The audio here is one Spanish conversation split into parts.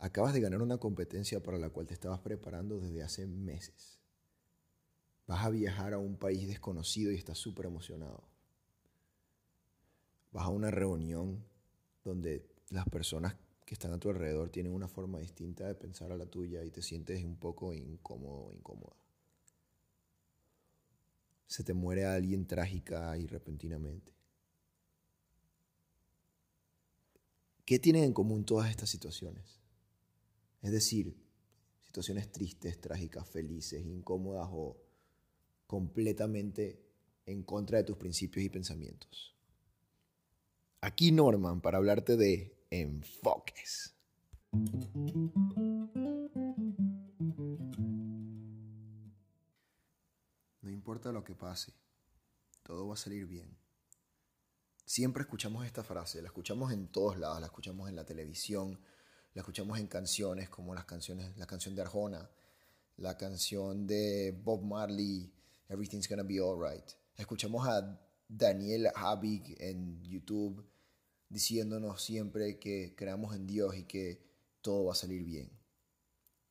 Acabas de ganar una competencia para la cual te estabas preparando desde hace meses. Vas a viajar a un país desconocido y estás súper emocionado. Vas a una reunión donde las personas que están a tu alrededor tienen una forma distinta de pensar a la tuya y te sientes un poco incómodo incómoda. Se te muere alguien trágica y repentinamente. ¿Qué tienen en común todas estas situaciones? Es decir, situaciones tristes, trágicas, felices, incómodas o completamente en contra de tus principios y pensamientos. Aquí Norman para hablarte de enfoques. No importa lo que pase, todo va a salir bien. Siempre escuchamos esta frase, la escuchamos en todos lados, la escuchamos en la televisión, la escuchamos en canciones como las canciones, la canción de Arjona, la canción de Bob Marley, Everything's Gonna Be Alright. Escuchamos a Daniel Habig en YouTube diciéndonos siempre que creamos en Dios y que todo va a salir bien.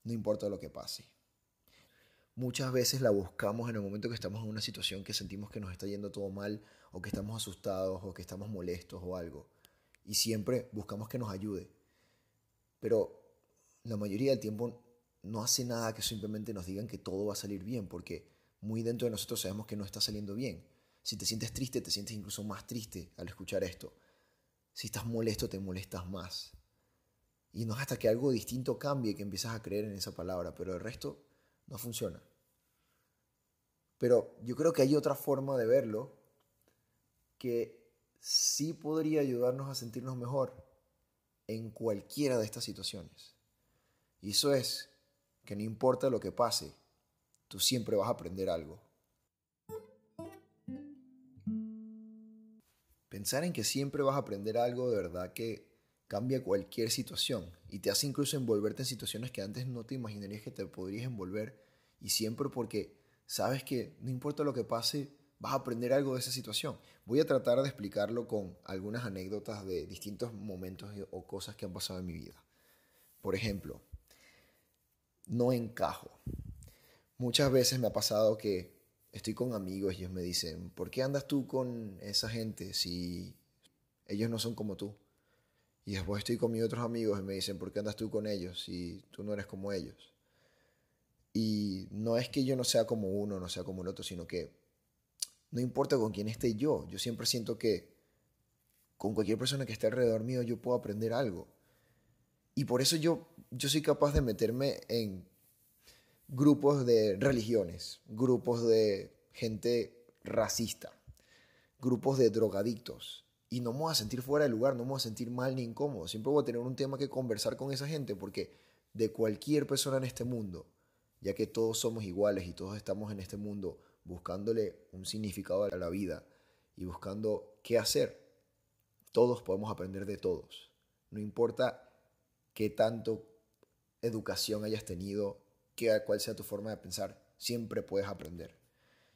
No importa lo que pase. Muchas veces la buscamos en el momento que estamos en una situación que sentimos que nos está yendo todo mal o que estamos asustados o que estamos molestos o algo. Y siempre buscamos que nos ayude. Pero la mayoría del tiempo no hace nada que simplemente nos digan que todo va a salir bien, porque muy dentro de nosotros sabemos que no está saliendo bien. Si te sientes triste, te sientes incluso más triste al escuchar esto. Si estás molesto, te molestas más. Y no es hasta que algo distinto cambie que empiezas a creer en esa palabra, pero el resto no funciona. Pero yo creo que hay otra forma de verlo que sí podría ayudarnos a sentirnos mejor en cualquiera de estas situaciones. Y eso es que no importa lo que pase, tú siempre vas a aprender algo. Pensar en que siempre vas a aprender algo de verdad que cambia cualquier situación y te hace incluso envolverte en situaciones que antes no te imaginarías que te podrías envolver y siempre porque sabes que no importa lo que pase, vas a aprender algo de esa situación. Voy a tratar de explicarlo con algunas anécdotas de distintos momentos o cosas que han pasado en mi vida. Por ejemplo, no encajo. Muchas veces me ha pasado que estoy con amigos y ellos me dicen, ¿por qué andas tú con esa gente si ellos no son como tú? Y después estoy con mis otros amigos y me dicen, ¿por qué andas tú con ellos si tú no eres como ellos? Y no es que yo no sea como uno, no sea como el otro, sino que no importa con quién esté yo, yo siempre siento que con cualquier persona que esté alrededor mío yo puedo aprender algo. Y por eso yo, yo soy capaz de meterme en grupos de religiones, grupos de gente racista, grupos de drogadictos. Y no me voy a sentir fuera de lugar, no me voy a sentir mal ni incómodo. Siempre voy a tener un tema que conversar con esa gente porque de cualquier persona en este mundo, ya que todos somos iguales y todos estamos en este mundo buscándole un significado a la vida y buscando qué hacer, todos podemos aprender de todos. No importa qué tanto educación hayas tenido, cuál sea tu forma de pensar, siempre puedes aprender.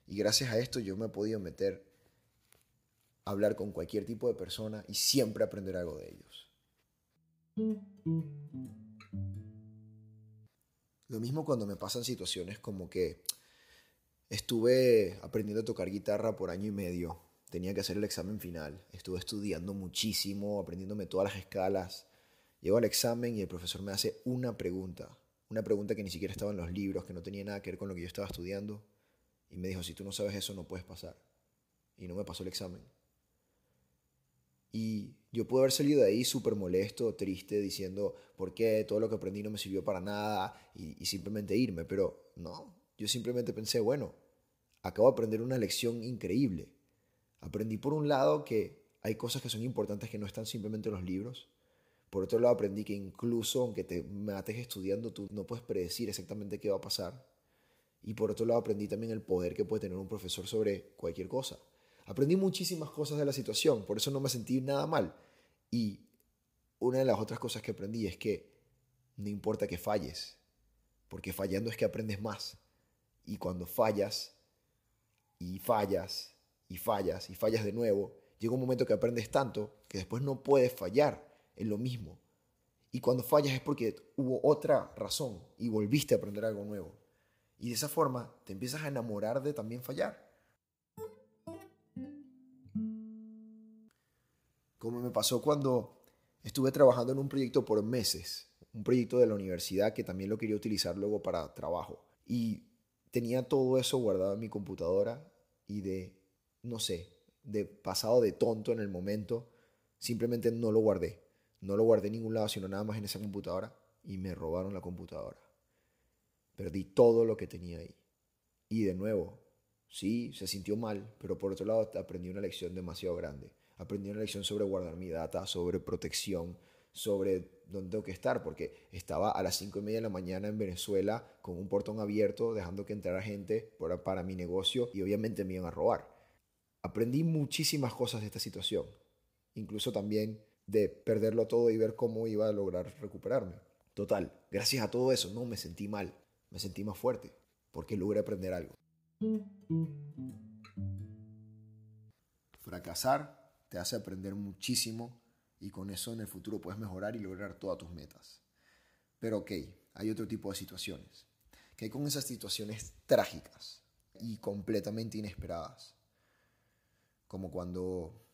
Y gracias a esto yo me he podido meter a hablar con cualquier tipo de persona y siempre aprender algo de ellos. Lo mismo cuando me pasan situaciones como que estuve aprendiendo a tocar guitarra por año y medio, tenía que hacer el examen final, estuve estudiando muchísimo, aprendiéndome todas las escalas. Llego al examen y el profesor me hace una pregunta una pregunta que ni siquiera estaba en los libros, que no tenía nada que ver con lo que yo estaba estudiando. Y me dijo, si tú no sabes eso, no puedes pasar. Y no me pasó el examen. Y yo pude haber salido de ahí súper molesto, triste, diciendo, ¿por qué todo lo que aprendí no me sirvió para nada? Y, y simplemente irme. Pero no, yo simplemente pensé, bueno, acabo de aprender una lección increíble. Aprendí por un lado que hay cosas que son importantes que no están simplemente en los libros por otro lado, aprendí que incluso aunque te mates estudiando, tú no puedes predecir exactamente qué va a pasar. Y por otro lado, aprendí también el poder que puede tener un profesor sobre cualquier cosa. Aprendí muchísimas cosas de la situación, por eso no me sentí nada mal. Y una de las otras cosas que aprendí es que no importa que falles, porque fallando es que aprendes más. Y cuando fallas, y fallas, y fallas, y fallas de nuevo, llega un momento que aprendes tanto que después no puedes fallar en lo mismo. Y cuando fallas es porque hubo otra razón y volviste a aprender algo nuevo. Y de esa forma te empiezas a enamorar de también fallar. Como me pasó cuando estuve trabajando en un proyecto por meses, un proyecto de la universidad que también lo quería utilizar luego para trabajo. Y tenía todo eso guardado en mi computadora y de, no sé, de pasado de tonto en el momento, simplemente no lo guardé. No lo guardé en ningún lado, sino nada más en esa computadora y me robaron la computadora. Perdí todo lo que tenía ahí. Y de nuevo, sí, se sintió mal, pero por otro lado aprendí una lección demasiado grande. Aprendí una lección sobre guardar mi data, sobre protección, sobre dónde tengo que estar, porque estaba a las 5 y media de la mañana en Venezuela con un portón abierto, dejando que entrara gente para, para mi negocio y obviamente me iban a robar. Aprendí muchísimas cosas de esta situación, incluso también de perderlo todo y ver cómo iba a lograr recuperarme. Total, gracias a todo eso no me sentí mal, me sentí más fuerte, porque logré aprender algo. Fracasar te hace aprender muchísimo y con eso en el futuro puedes mejorar y lograr todas tus metas. Pero ok, hay otro tipo de situaciones. Que con esas situaciones trágicas y completamente inesperadas. Como cuando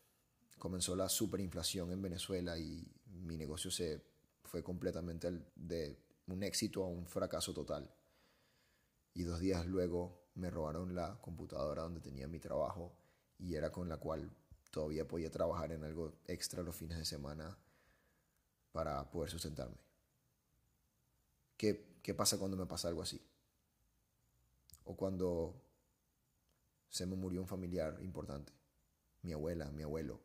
comenzó la superinflación en Venezuela y mi negocio se fue completamente de un éxito a un fracaso total. Y dos días luego me robaron la computadora donde tenía mi trabajo y era con la cual todavía podía trabajar en algo extra los fines de semana para poder sustentarme. ¿Qué, qué pasa cuando me pasa algo así? O cuando se me murió un familiar importante, mi abuela, mi abuelo,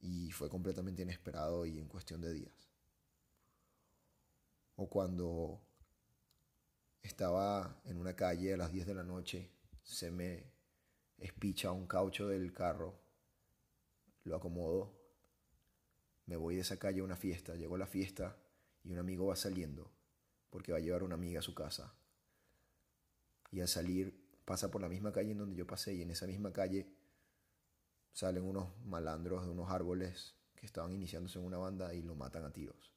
y fue completamente inesperado y en cuestión de días. O cuando estaba en una calle a las 10 de la noche, se me espicha un caucho del carro lo acomodo, me voy de esa calle a una fiesta, llego a la fiesta y un amigo va saliendo porque va a llevar una amiga a su casa. Y al salir pasa por la misma calle en donde yo pasé y en esa misma calle salen unos malandros de unos árboles que estaban iniciándose en una banda y lo matan a tiros.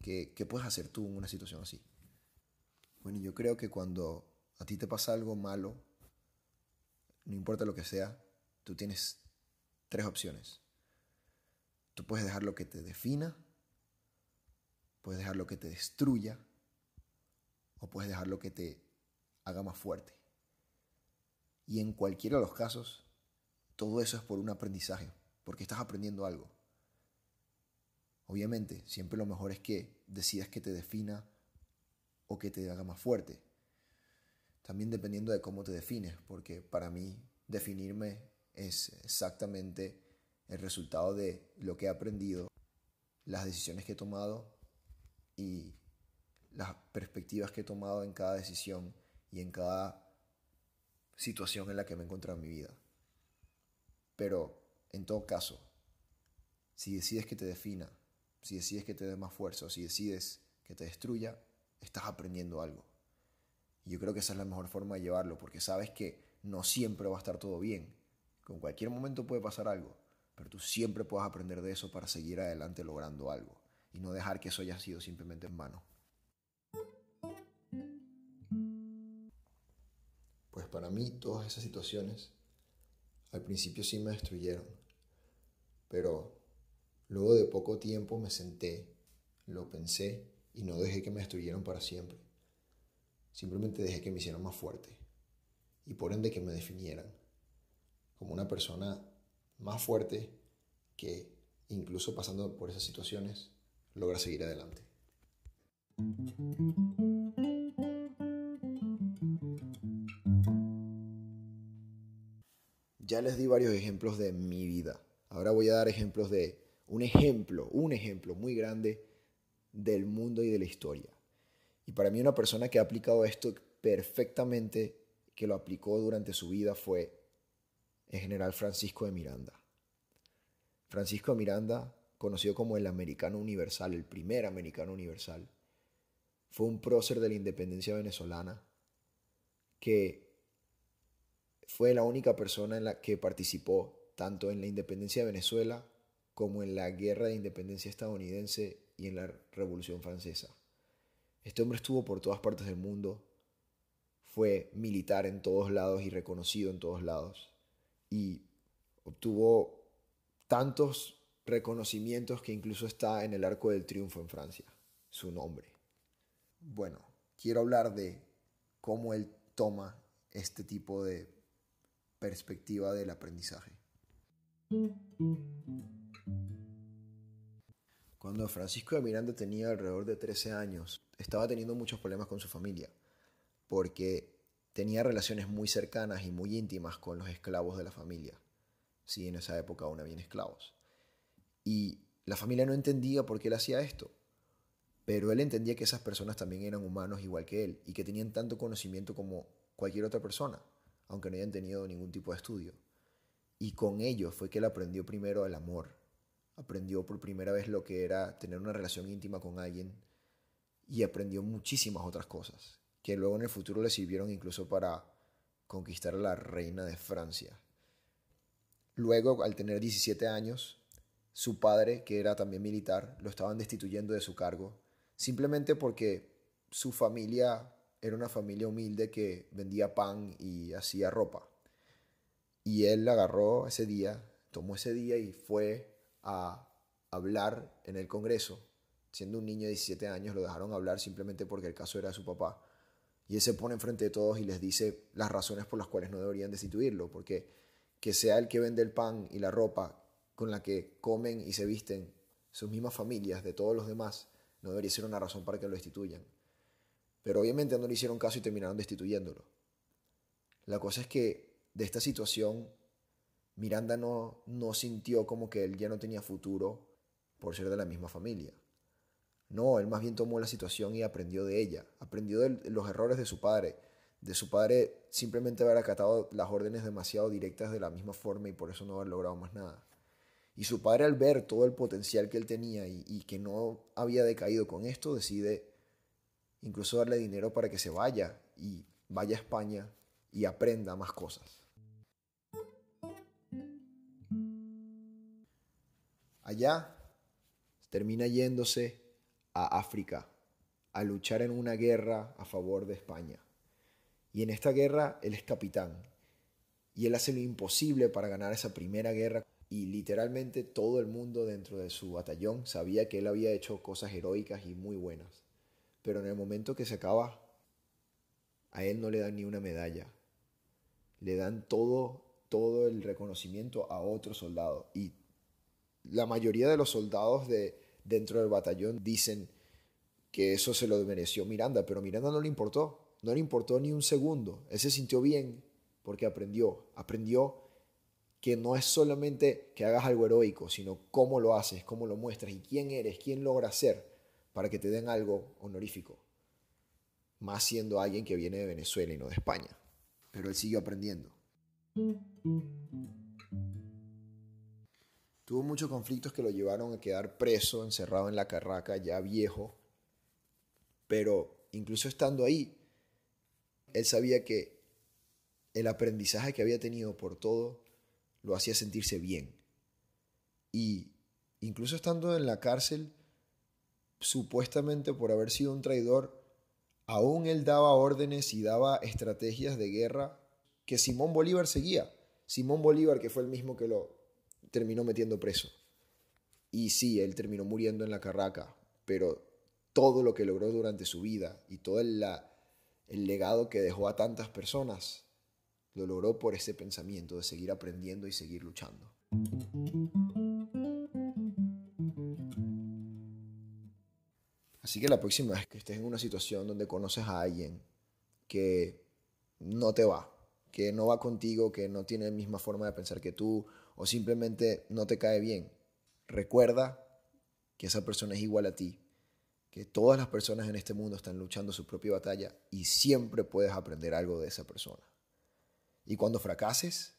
¿Qué, ¿Qué, puedes hacer tú en una situación así? Bueno, yo creo que cuando a ti te pasa algo malo, no importa lo que sea, tú tienes tres opciones. Tú puedes dejar lo que te defina, puedes dejar lo que te destruya o puedes dejar lo que te haga más fuerte. Y en cualquiera de los casos, todo eso es por un aprendizaje, porque estás aprendiendo algo. Obviamente, siempre lo mejor es que decidas que te defina o que te haga más fuerte. También dependiendo de cómo te defines, porque para mí definirme es exactamente el resultado de lo que he aprendido, las decisiones que he tomado y las perspectivas que he tomado en cada decisión y en cada situación en la que me he encontrado en mi vida. Pero, en todo caso, si decides que te defina, si decides que te dé más fuerza si decides que te destruya, estás aprendiendo algo. Y yo creo que esa es la mejor forma de llevarlo, porque sabes que no siempre va a estar todo bien, con cualquier momento puede pasar algo, pero tú siempre puedes aprender de eso para seguir adelante logrando algo y no dejar que eso haya sido simplemente en vano. Pues para mí todas esas situaciones al principio sí me destruyeron, pero luego de poco tiempo me senté, lo pensé y no dejé que me destruyeran para siempre. Simplemente dejé que me hicieran más fuerte y por ende que me definieran como una persona más fuerte que incluso pasando por esas situaciones logra seguir adelante. Ya les di varios ejemplos de mi vida. Ahora voy a dar ejemplos de un ejemplo, un ejemplo muy grande del mundo y de la historia. Y para mí una persona que ha aplicado esto perfectamente, que lo aplicó durante su vida, fue el general Francisco de Miranda. Francisco de Miranda, conocido como el americano universal, el primer americano universal, fue un prócer de la independencia venezolana que fue la única persona en la que participó tanto en la independencia de Venezuela como en la Guerra de Independencia estadounidense y en la Revolución Francesa. Este hombre estuvo por todas partes del mundo, fue militar en todos lados y reconocido en todos lados, y obtuvo tantos reconocimientos que incluso está en el Arco del Triunfo en Francia, su nombre. Bueno, quiero hablar de cómo él toma este tipo de perspectiva del aprendizaje. Cuando Francisco de Miranda tenía alrededor de 13 años, estaba teniendo muchos problemas con su familia, porque tenía relaciones muy cercanas y muy íntimas con los esclavos de la familia. Sí, en esa época aún había esclavos. Y la familia no entendía por qué él hacía esto, pero él entendía que esas personas también eran humanos igual que él y que tenían tanto conocimiento como cualquier otra persona, aunque no hayan tenido ningún tipo de estudio. Y con ello fue que él aprendió primero el amor, aprendió por primera vez lo que era tener una relación íntima con alguien y aprendió muchísimas otras cosas, que luego en el futuro le sirvieron incluso para conquistar a la reina de Francia. Luego, al tener 17 años, su padre, que era también militar, lo estaban destituyendo de su cargo, simplemente porque su familia era una familia humilde que vendía pan y hacía ropa. Y él agarró ese día, tomó ese día y fue a hablar en el Congreso. Siendo un niño de 17 años, lo dejaron hablar simplemente porque el caso era de su papá. Y él se pone enfrente de todos y les dice las razones por las cuales no deberían destituirlo, porque que sea el que vende el pan y la ropa con la que comen y se visten sus mismas familias de todos los demás, no debería ser una razón para que lo destituyan. Pero obviamente no le hicieron caso y terminaron destituyéndolo. La cosa es que de esta situación, Miranda no, no sintió como que él ya no tenía futuro por ser de la misma familia. No, él más bien tomó la situación y aprendió de ella, aprendió de los errores de su padre, de su padre simplemente haber acatado las órdenes demasiado directas de la misma forma y por eso no haber logrado más nada. Y su padre al ver todo el potencial que él tenía y, y que no había decaído con esto, decide incluso darle dinero para que se vaya y vaya a España y aprenda más cosas. Allá termina yéndose a África a luchar en una guerra a favor de España. Y en esta guerra él es capitán. Y él hace lo imposible para ganar esa primera guerra. Y literalmente todo el mundo dentro de su batallón sabía que él había hecho cosas heroicas y muy buenas. Pero en el momento que se acaba, a él no le dan ni una medalla. Le dan todo, todo el reconocimiento a otro soldado. Y la mayoría de los soldados de, dentro del batallón dicen que eso se lo mereció Miranda, pero Miranda no le importó, no le importó ni un segundo. Él se sintió bien porque aprendió, aprendió que no es solamente que hagas algo heroico, sino cómo lo haces, cómo lo muestras y quién eres, quién logra ser para que te den algo honorífico. Más siendo alguien que viene de Venezuela y no de España. Pero él siguió aprendiendo. Tuvo muchos conflictos que lo llevaron a quedar preso, encerrado en la carraca, ya viejo. Pero incluso estando ahí, él sabía que el aprendizaje que había tenido por todo lo hacía sentirse bien. Y incluso estando en la cárcel, supuestamente por haber sido un traidor, aún él daba órdenes y daba estrategias de guerra que Simón Bolívar seguía. Simón Bolívar, que fue el mismo que lo terminó metiendo preso. Y sí, él terminó muriendo en la carraca, pero todo lo que logró durante su vida y todo el, el legado que dejó a tantas personas, lo logró por ese pensamiento de seguir aprendiendo y seguir luchando. Así que la próxima vez que estés en una situación donde conoces a alguien que no te va, que no va contigo, que no tiene la misma forma de pensar que tú o simplemente no te cae bien, recuerda que esa persona es igual a ti, que todas las personas en este mundo están luchando su propia batalla y siempre puedes aprender algo de esa persona. Y cuando fracases,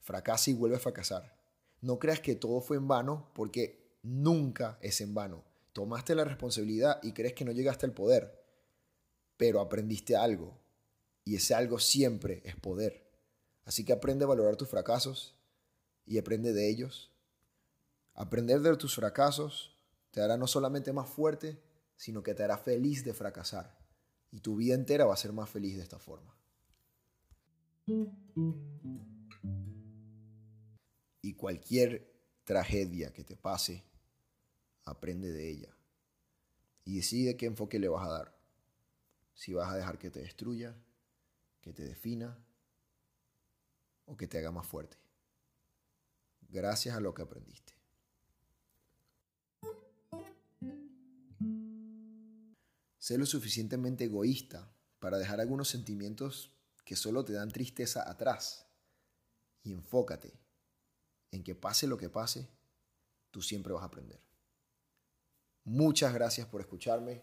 fracasa y vuelve a fracasar. No creas que todo fue en vano porque nunca es en vano. Tomaste la responsabilidad y crees que no llegaste al poder, pero aprendiste algo y ese algo siempre es poder. Así que aprende a valorar tus fracasos y aprende de ellos. Aprender de tus fracasos te hará no solamente más fuerte, sino que te hará feliz de fracasar. Y tu vida entera va a ser más feliz de esta forma. Y cualquier tragedia que te pase, aprende de ella. Y decide qué enfoque le vas a dar. Si vas a dejar que te destruya, que te defina o que te haga más fuerte. Gracias a lo que aprendiste. Sé lo suficientemente egoísta para dejar algunos sentimientos que solo te dan tristeza atrás y enfócate en que pase lo que pase, tú siempre vas a aprender. Muchas gracias por escucharme.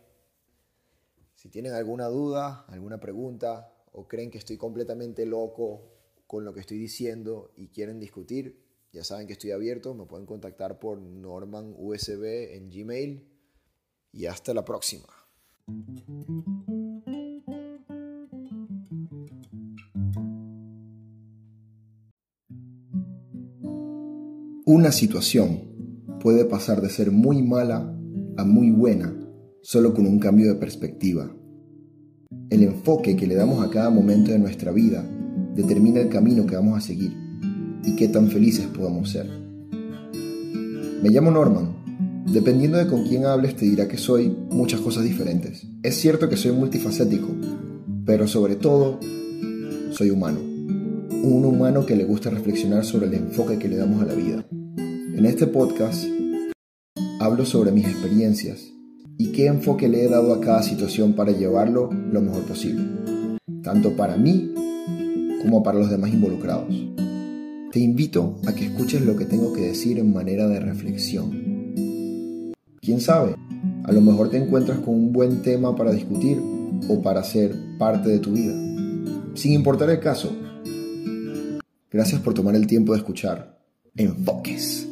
Si tienen alguna duda, alguna pregunta o creen que estoy completamente loco con lo que estoy diciendo y quieren discutir, ya saben que estoy abierto, me pueden contactar por Norman USB en Gmail y hasta la próxima. Una situación puede pasar de ser muy mala a muy buena solo con un cambio de perspectiva. El enfoque que le damos a cada momento de nuestra vida determina el camino que vamos a seguir y qué tan felices podamos ser. Me llamo Norman. Dependiendo de con quién hables te dirá que soy muchas cosas diferentes. Es cierto que soy multifacético, pero sobre todo soy humano. Un humano que le gusta reflexionar sobre el enfoque que le damos a la vida. En este podcast hablo sobre mis experiencias y qué enfoque le he dado a cada situación para llevarlo lo mejor posible, tanto para mí como para los demás involucrados. Te invito a que escuches lo que tengo que decir en manera de reflexión. ¿Quién sabe? A lo mejor te encuentras con un buen tema para discutir o para ser parte de tu vida. Sin importar el caso. Gracias por tomar el tiempo de escuchar. Enfoques.